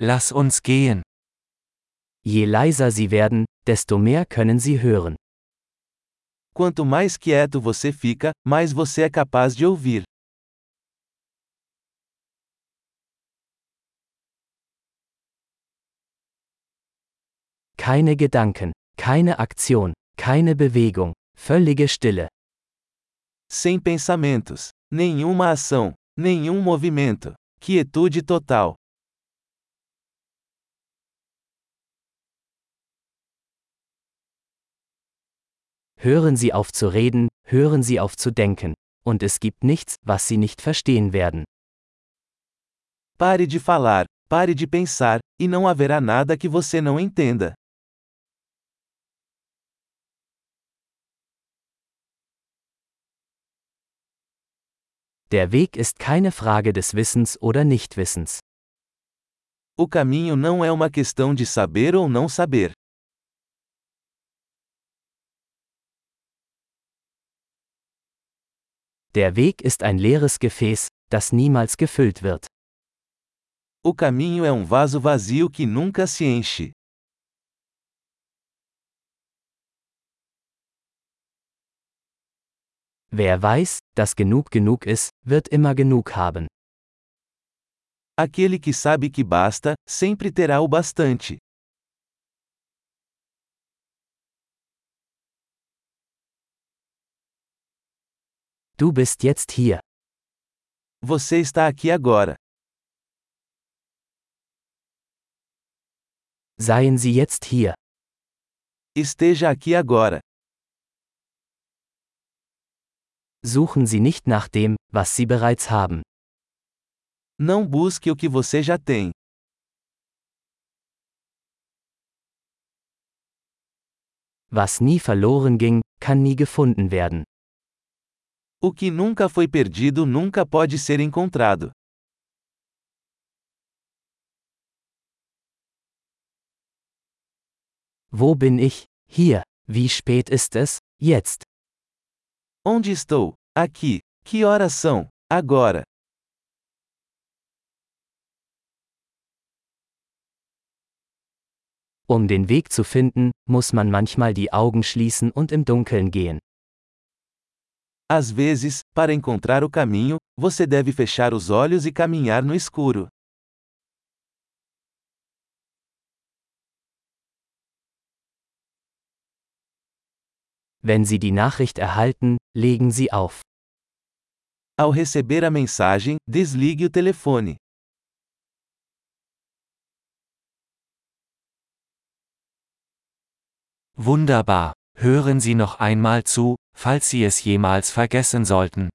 Lass uns gehen. Je leiser Sie werden, desto mehr können Sie hören. Quanto mais quieto você fica, mais você é capaz de ouvir. Keine Gedanken, keine Aktion, keine Bewegung, völlige Stille. Sem pensamentos, nenhuma ação, nenhum movimento. Quietude total. Hören Sie auf zu reden, hören Sie auf zu denken, und es gibt nichts, was Sie nicht verstehen werden. Pare de falar, pare de pensar, e não haverá nada que você não entenda. Der Weg ist keine Frage des Wissens oder Nichtwissens. O caminho não é uma questão de saber ou não saber. Der Weg ist ein leeres Gefäß, das niemals gefüllt wird. O caminho é um vaso vazio que nunca se enche. Wer weiß, dass genug genug ist, wird immer genug haben. Aquele que sabe que basta, sempre terá o bastante. Du bist jetzt hier. Você está aqui agora. Seien Sie jetzt hier. Esteja aqui agora. Suchen Sie nicht nach dem, was Sie bereits haben. Não busque o que você já tem. Was nie verloren ging, kann nie gefunden werden. O que nunca foi perdido nunca pode ser encontrado. Wo bin ich? Hier. Wie spät ist es? Jetzt. Onde estou? Aqui. Que horas são? Agora. Um den Weg zu finden, muss man manchmal die Augen schließen und im Dunkeln gehen. Às vezes, para encontrar o caminho, você deve fechar os olhos e caminhar no escuro. Wenn Sie die Nachricht erhalten, legen Sie auf. Ao receber a mensagem, desligue o telefone. Wunderbar. Hören Sie noch einmal zu, falls Sie es jemals vergessen sollten.